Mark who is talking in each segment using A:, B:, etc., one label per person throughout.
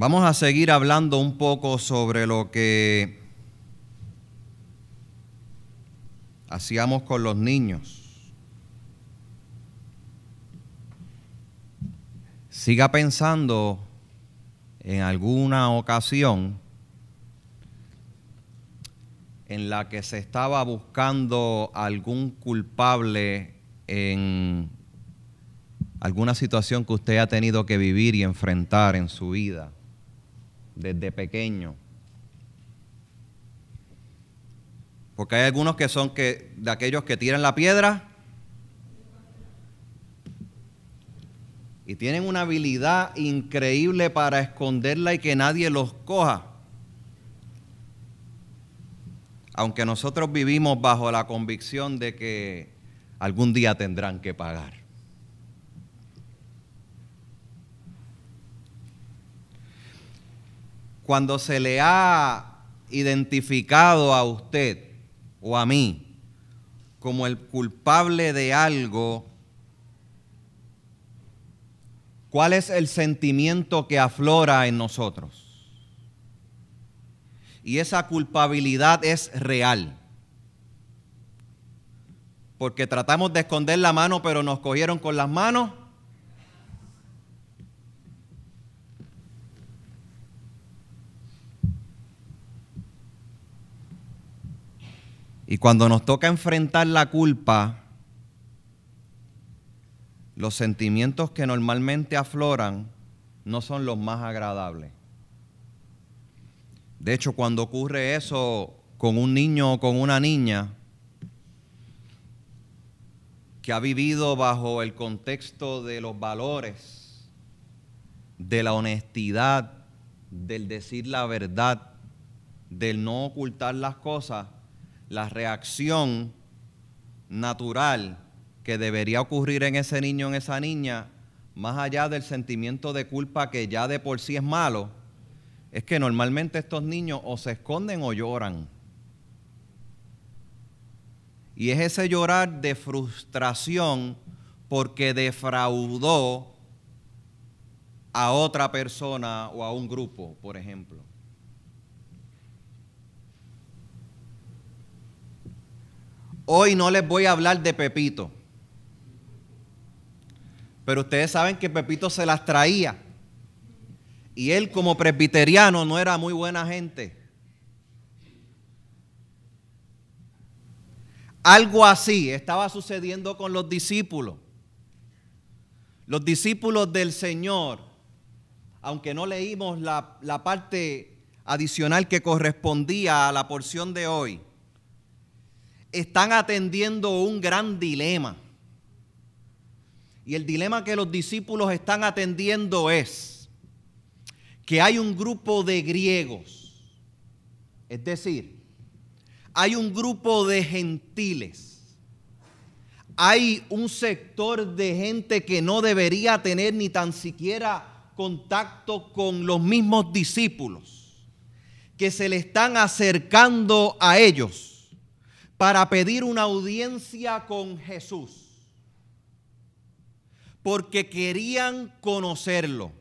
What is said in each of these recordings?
A: Vamos a seguir hablando un poco sobre lo que hacíamos con los niños. Siga pensando en alguna ocasión en la que se estaba buscando algún culpable en alguna situación que usted ha tenido que vivir y enfrentar en su vida desde pequeño. Porque hay algunos que son que, de aquellos que tiran la piedra y tienen una habilidad increíble para esconderla y que nadie los coja. Aunque nosotros vivimos bajo la convicción de que algún día tendrán que pagar. Cuando se le ha identificado a usted o a mí como el culpable de algo, ¿cuál es el sentimiento que aflora en nosotros? Y esa culpabilidad es real. Porque tratamos de esconder la mano, pero nos cogieron con las manos. Y cuando nos toca enfrentar la culpa, los sentimientos que normalmente afloran no son los más agradables. De hecho, cuando ocurre eso con un niño o con una niña que ha vivido bajo el contexto de los valores, de la honestidad, del decir la verdad, del no ocultar las cosas, la reacción natural que debería ocurrir en ese niño, en esa niña, más allá del sentimiento de culpa que ya de por sí es malo, es que normalmente estos niños o se esconden o lloran. Y es ese llorar de frustración porque defraudó a otra persona o a un grupo, por ejemplo. Hoy no les voy a hablar de Pepito. Pero ustedes saben que Pepito se las traía. Y él como presbiteriano no era muy buena gente. Algo así estaba sucediendo con los discípulos. Los discípulos del Señor, aunque no leímos la, la parte adicional que correspondía a la porción de hoy, están atendiendo un gran dilema. Y el dilema que los discípulos están atendiendo es que hay un grupo de griegos, es decir, hay un grupo de gentiles, hay un sector de gente que no debería tener ni tan siquiera contacto con los mismos discípulos, que se le están acercando a ellos para pedir una audiencia con Jesús, porque querían conocerlo.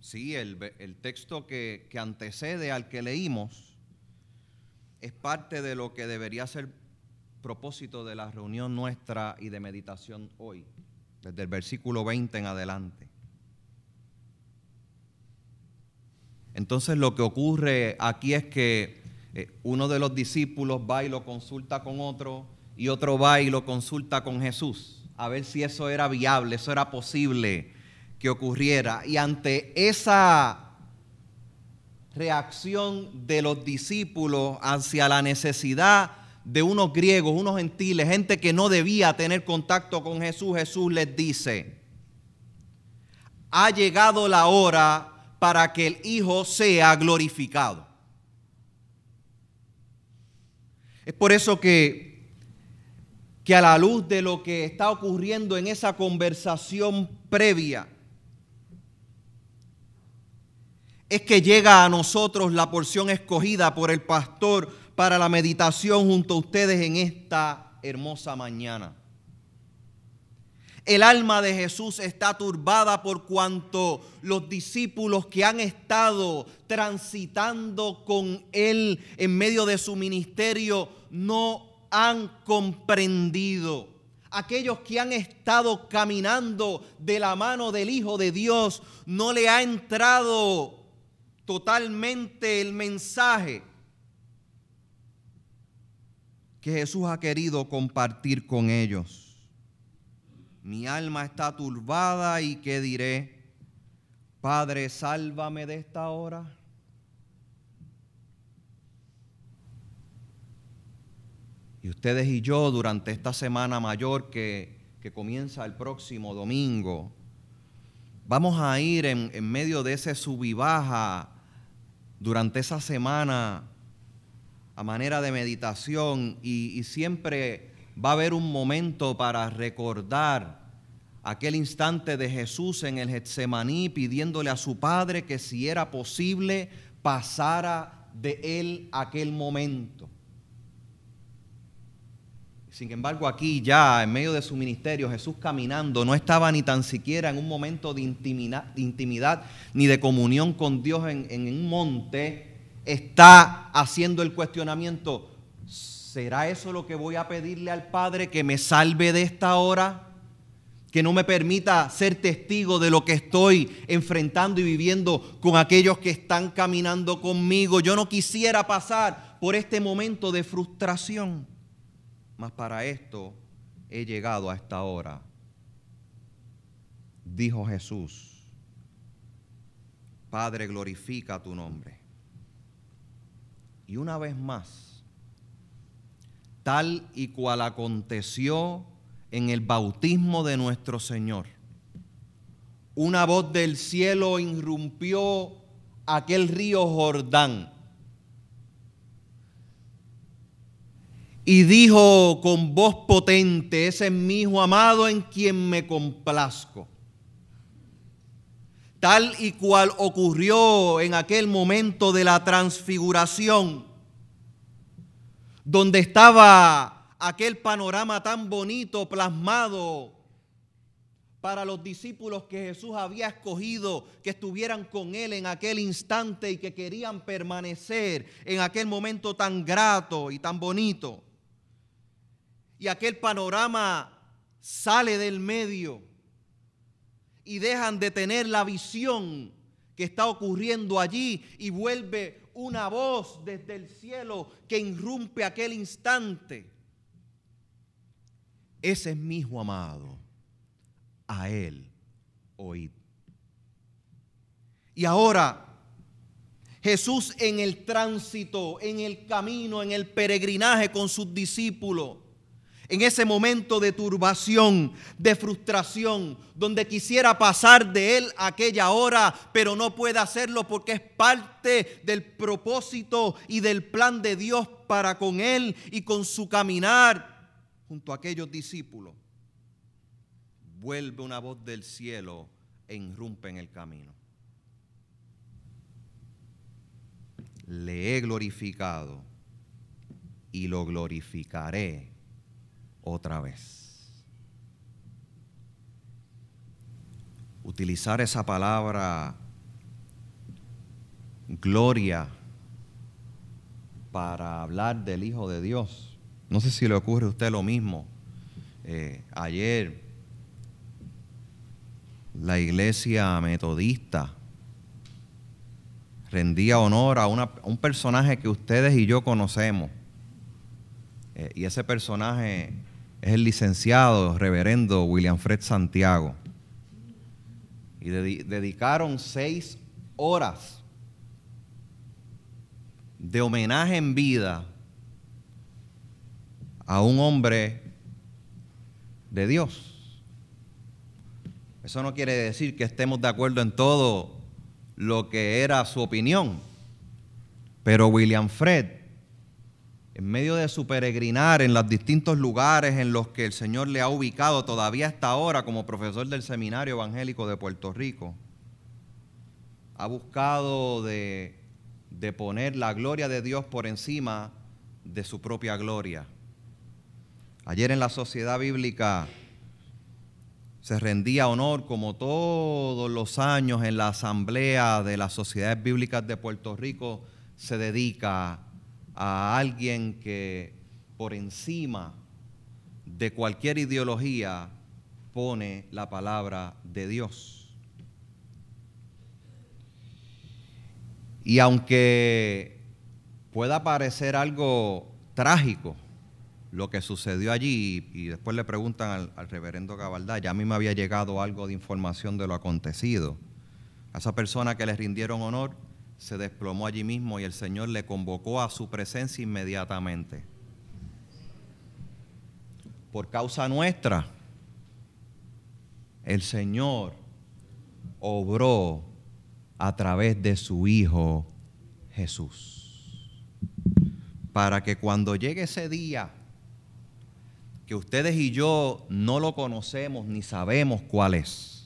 A: Sí, el, texto que, que antecede al que leímos es parte de lo que debería ser propósito de la reunión nuestra y de meditación hoy, desde el versículo 20 en adelante. Entonces lo que ocurre aquí es que eh, uno de los discípulos va y lo consulta con otro y otro va y lo consulta con Jesús, a ver si eso era viable, eso era posible que ocurriera. Y ante esa reacción de los discípulos hacia la necesidad de unos griegos, unos gentiles, gente que no debía tener contacto con Jesús, Jesús les dice, ha llegado la hora para que el Hijo sea glorificado. Es por eso que, que a la luz de lo que está ocurriendo en esa conversación previa, es que llega a nosotros la porción escogida por el pastor para la meditación junto a ustedes en esta hermosa mañana. El alma de Jesús está turbada por cuanto los discípulos que han estado transitando con Él en medio de su ministerio no han comprendido. Aquellos que han estado caminando de la mano del Hijo de Dios no le ha entrado totalmente el mensaje que Jesús ha querido compartir con ellos. Mi alma está turbada y qué diré, Padre, sálvame de esta hora. Y ustedes y yo durante esta semana mayor que, que comienza el próximo domingo, vamos a ir en, en medio de ese sub baja durante esa semana a manera de meditación y, y siempre va a haber un momento para recordar aquel instante de Jesús en el Getsemaní pidiéndole a su Padre que si era posible pasara de él aquel momento. Sin embargo, aquí ya en medio de su ministerio, Jesús caminando, no estaba ni tan siquiera en un momento de intimidad, de intimidad ni de comunión con Dios en, en un monte, está haciendo el cuestionamiento, ¿será eso lo que voy a pedirle al Padre que me salve de esta hora? Que no me permita ser testigo de lo que estoy enfrentando y viviendo con aquellos que están caminando conmigo. Yo no quisiera pasar por este momento de frustración, mas para esto he llegado a esta hora. Dijo Jesús, Padre, glorifica tu nombre. Y una vez más, tal y cual aconteció en el bautismo de nuestro Señor, una voz del cielo irrumpió aquel río Jordán y dijo con voz potente, ese es mi hijo amado en quien me complazco. Tal y cual ocurrió en aquel momento de la transfiguración, donde estaba aquel panorama tan bonito plasmado para los discípulos que Jesús había escogido que estuvieran con Él en aquel instante y que querían permanecer en aquel momento tan grato y tan bonito. Y aquel panorama sale del medio y dejan de tener la visión que está ocurriendo allí y vuelve una voz desde el cielo que irrumpe aquel instante. Ese es mi hijo amado. A él oíd. Y ahora Jesús en el tránsito, en el camino, en el peregrinaje con sus discípulos, en ese momento de turbación, de frustración, donde quisiera pasar de él aquella hora, pero no puede hacerlo porque es parte del propósito y del plan de Dios para con él y con su caminar junto a aquellos discípulos. Vuelve una voz del cielo e irrumpe en el camino. Le he glorificado y lo glorificaré otra vez. Utilizar esa palabra gloria para hablar del Hijo de Dios. No sé si le ocurre a usted lo mismo. Eh, ayer la iglesia metodista rendía honor a, una, un personaje que ustedes y yo conocemos. Eh, y ese personaje es el licenciado reverendo William Fred Santiago. Y dedicaron seis horas de homenaje en vida a un hombre de Dios. Eso no quiere decir que estemos de acuerdo en todo lo que era su opinión. Pero William Fred en medio de su peregrinar en los distintos lugares en los que el Señor le ha ubicado todavía hasta ahora como profesor del Seminario Evangélico de Puerto Rico, ha buscado de, de poner la gloria de Dios por encima de su propia gloria. Ayer en la sociedad bíblica se rendía honor como todos los años en la Asamblea de las Sociedades Bíblicas de Puerto Rico se dedica a alguien que por encima de cualquier ideología pone la palabra de Dios. Y aunque pueda parecer algo trágico, lo que sucedió allí y después le preguntan al, reverendo Cabaldá, ya a mí me había llegado algo de información de lo acontecido. A esa persona que le rindieron honor se desplomó allí mismo y el Señor le convocó a su presencia inmediatamente. Por causa nuestra, el Señor obró a través de su Hijo Jesús. Para que cuando llegue ese día, que ustedes y yo no lo conocemos ni sabemos cuál es,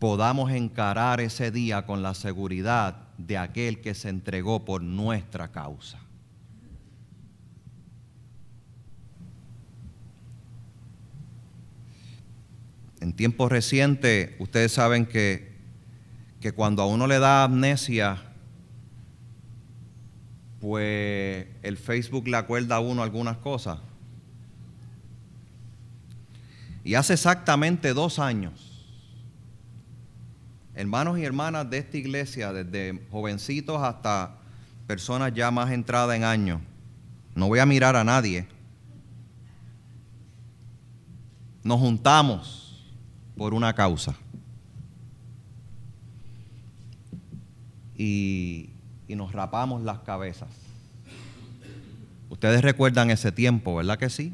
A: podamos encarar ese día con la seguridad de aquel que se entregó por nuestra causa. En tiempos recientes, ustedes saben que, que cuando a uno le da amnesia, pues el Facebook le acuerda a uno algunas cosas. Y hace exactamente dos años, hermanos y hermanas de esta iglesia, desde jovencitos hasta personas ya más entradas en años, no voy a mirar a nadie, nos juntamos por una causa. Y, y nos rapamos las cabezas. Ustedes recuerdan ese tiempo, ¿verdad que sí?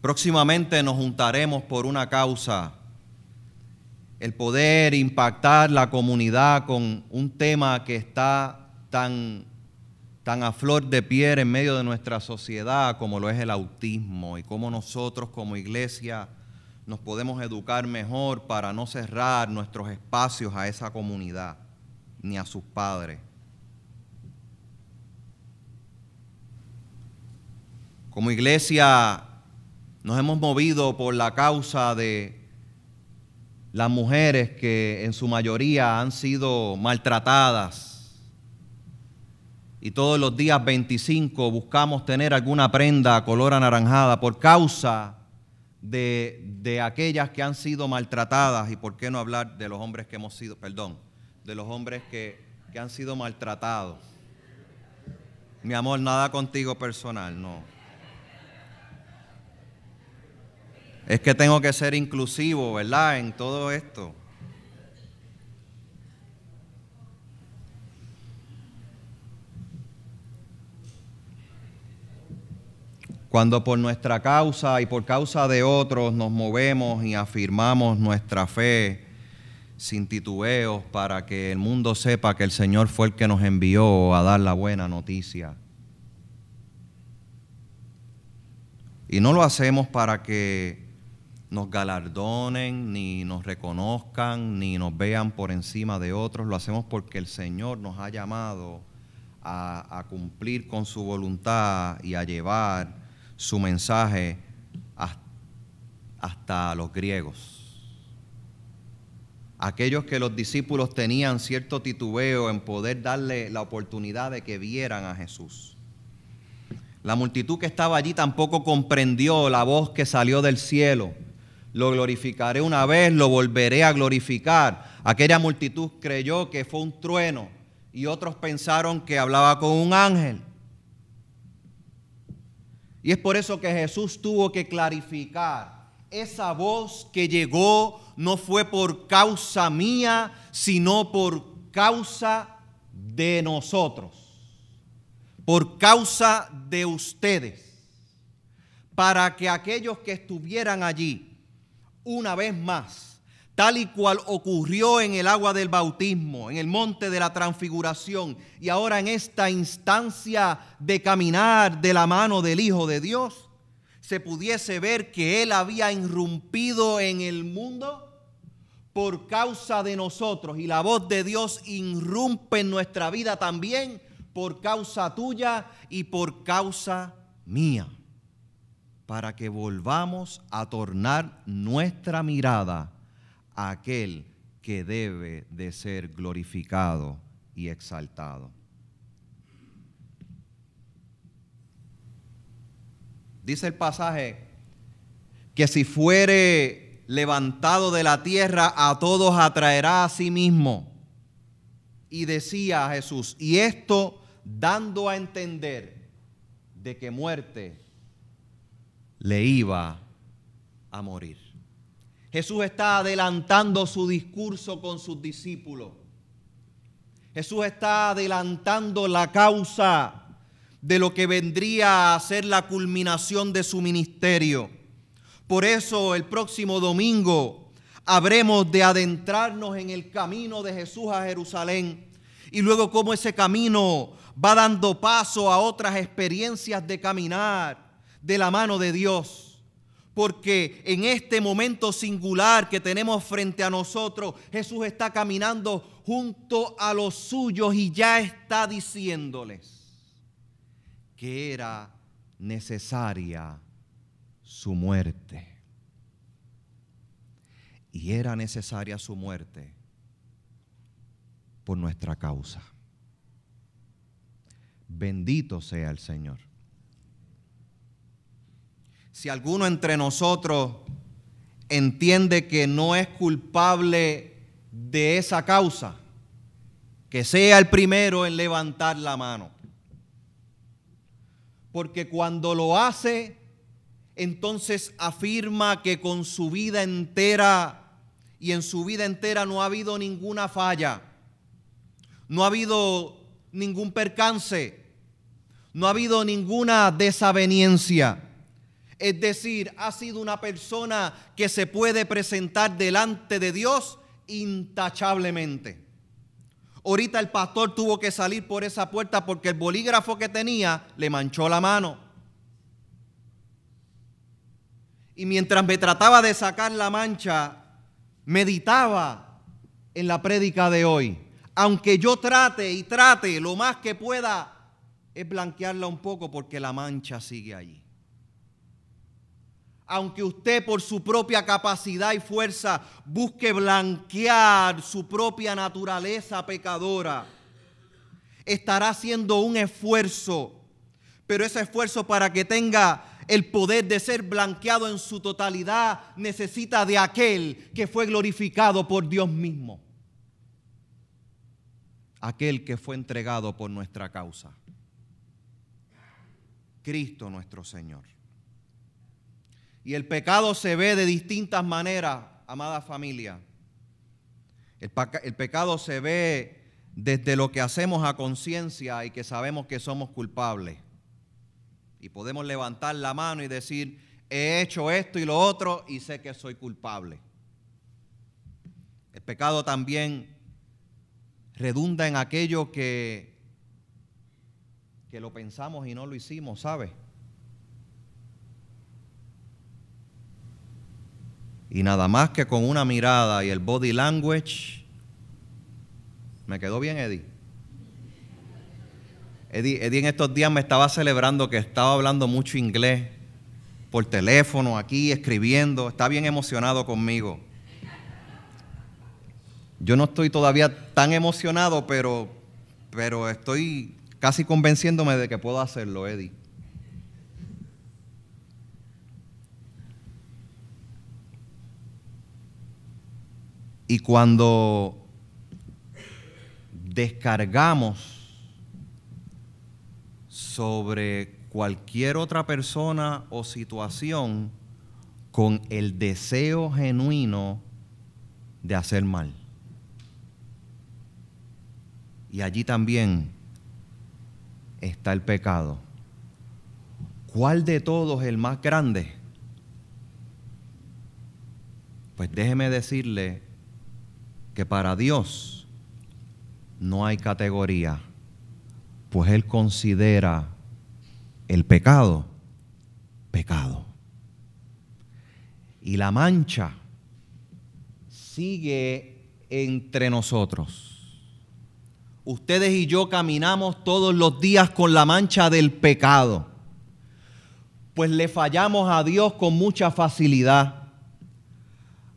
A: Próximamente nos juntaremos por una causa, el poder impactar la comunidad con un tema que está tan, tan a flor de piel en medio de nuestra sociedad como lo es el autismo y cómo nosotros como iglesia nos podemos educar mejor para no cerrar nuestros espacios a esa comunidad ni a sus padres. Como iglesia nos hemos movido por la causa de las mujeres que en su mayoría han sido maltratadas. Y todos los días 25 buscamos tener alguna prenda color anaranjada por causa de, de, aquellas que han sido maltratadas. Y por qué no hablar de los hombres que hemos sido, perdón, de los hombres que, que han sido maltratados. Mi amor, nada contigo personal, no. Es que tengo que ser inclusivo, ¿verdad? En todo esto. Cuando por nuestra causa y por causa de otros nos movemos y afirmamos nuestra fe sin titubeos para que el mundo sepa que el Señor fue el que nos envió a dar la buena noticia. Y no lo hacemos para que nos galardonen, ni nos reconozcan, ni nos vean por encima de otros. Lo hacemos porque el Señor nos ha llamado a, cumplir con su voluntad y a llevar su mensaje hasta los griegos. Aquellos que los discípulos tenían cierto titubeo en poder darle la oportunidad de que vieran a Jesús. La multitud que estaba allí tampoco comprendió la voz que salió del cielo lo glorificaré una vez, lo volveré a glorificar. Aquella multitud creyó que fue un trueno y otros pensaron que hablaba con un ángel. Y es por eso que Jesús tuvo que clarificar. Esa voz que llegó no fue por causa mía, sino por causa de nosotros, por causa de ustedes, para que aquellos que estuvieran allí una vez más, tal y cual ocurrió en el agua del bautismo, en el monte de la transfiguración y ahora en esta instancia de caminar de la mano del Hijo de Dios, se pudiese ver que Él había irrumpido en el mundo por causa de nosotros y la voz de Dios irrumpe en nuestra vida también por causa tuya y por causa mía. Para que volvamos a tornar nuestra mirada a aquel que debe de ser glorificado y exaltado. Dice el pasaje que si fuere levantado de la tierra, a todos atraerá a sí mismo. Y decía Jesús, y esto dando a entender de que muerte le iba a morir. Jesús está adelantando su discurso con sus discípulos. Jesús está adelantando la causa de lo que vendría a ser la culminación de su ministerio. Por eso el próximo domingo habremos de adentrarnos en el camino de Jesús a Jerusalén y luego cómo ese camino va dando paso a otras experiencias de caminar de la mano de Dios. Porque en este momento singular que tenemos frente a nosotros, Jesús está caminando junto a los suyos y ya está diciéndoles que era necesaria su muerte. Y era necesaria su muerte por nuestra causa. Bendito sea el Señor. Si alguno entre nosotros entiende que no es culpable de esa causa, que sea el primero en levantar la mano. Porque cuando lo hace, entonces afirma que con su vida entera y en su vida entera no ha habido ninguna falla, no ha habido ningún percance, no ha habido ninguna desaveniencia. Es decir, ha sido una persona que se puede presentar delante de Dios intachablemente. Ahorita el pastor tuvo que salir por esa puerta porque el bolígrafo que tenía le manchó la mano. Y mientras me trataba de sacar la mancha, meditaba en la prédica de hoy. Aunque yo trate y trate lo más que pueda, es blanquearla un poco porque la mancha sigue allí. Aunque usted por su propia capacidad y fuerza busque blanquear su propia naturaleza pecadora, estará haciendo un esfuerzo, pero ese esfuerzo para que tenga el poder de ser blanqueado en su totalidad, necesita de aquel que fue glorificado por Dios mismo. Aquel que fue entregado por nuestra causa. Cristo nuestro Señor. Y el pecado se ve de distintas maneras, amada familia. El, pecado se ve desde lo que hacemos a conciencia y que sabemos que somos culpables y podemos levantar la mano y decir, he hecho esto y lo otro y sé que soy culpable. El pecado también redunda en aquello que, que lo pensamos y no lo hicimos, ¿sabe? Y nada más que con una mirada y el body language, me quedó bien, Eddie. Eddie, en estos días me estaba celebrando que estaba hablando mucho inglés por teléfono, aquí, escribiendo. Está bien emocionado conmigo. Yo no estoy todavía tan emocionado, pero, pero estoy casi convenciéndome de que puedo hacerlo, Eddie. Y cuando descargamos sobre cualquier otra persona o situación con el deseo genuino de hacer mal. Y allí también está el pecado. ¿Cuál de todos es el más grande? Pues déjeme decirle que para Dios no hay categoría pues Él considera el pecado pecado. Y la mancha sigue entre nosotros. Ustedes y yo caminamos todos los días con la mancha del pecado. pues le fallamos a Dios con mucha facilidad.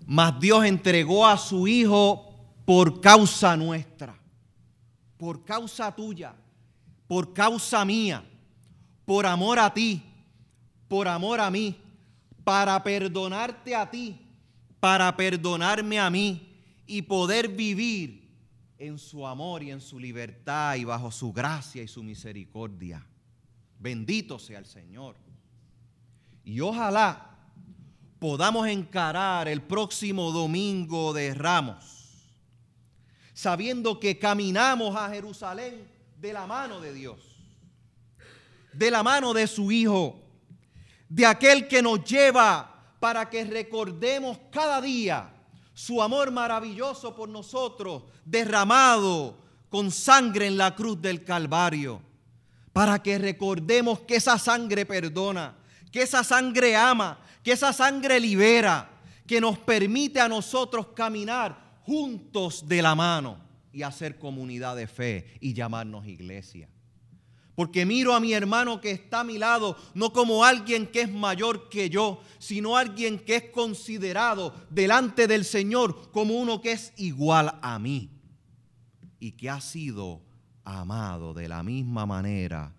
A: Mas Dios entregó a su Hijo por causa nuestra, por causa tuya, por causa mía, por amor a ti, por amor a mí, para perdonarte a ti, para perdonarme a mí y poder vivir en su amor y en su libertad y bajo su gracia y su misericordia. Bendito sea el Señor. Y ojalá podamos encarar el próximo domingo de Ramos, sabiendo que caminamos a Jerusalén de la mano de Dios, de la mano de su Hijo, de aquel que nos lleva para que recordemos cada día su amor maravilloso por nosotros, derramado con sangre en la cruz del Calvario, para que recordemos que esa sangre perdona, que esa sangre ama, que esa sangre libera, que nos permite a nosotros caminar juntos de la mano y hacer comunidad de fe y llamarnos iglesia. Porque miro a mi hermano que está a mi lado no como alguien que es mayor que yo, sino alguien que es considerado delante del Señor como uno que es igual a mí y que ha sido amado de la misma manera,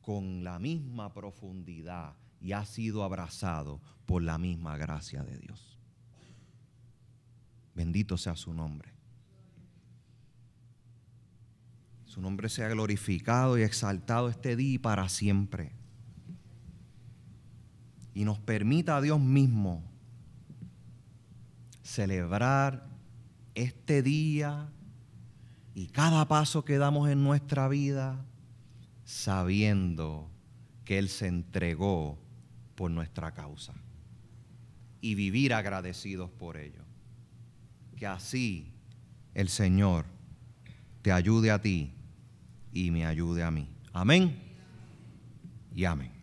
A: con la misma profundidad y ha sido abrazado por la misma gracia de Dios. Bendito sea su nombre. Su nombre sea glorificado y exaltado este día y para siempre. Y nos permita a Dios mismo celebrar este día y cada paso que damos en nuestra vida sabiendo que Él se entregó por nuestra causa y vivir agradecidos por ello. Que así el Señor te ayude a ti y me ayude a mí. Amén y amén.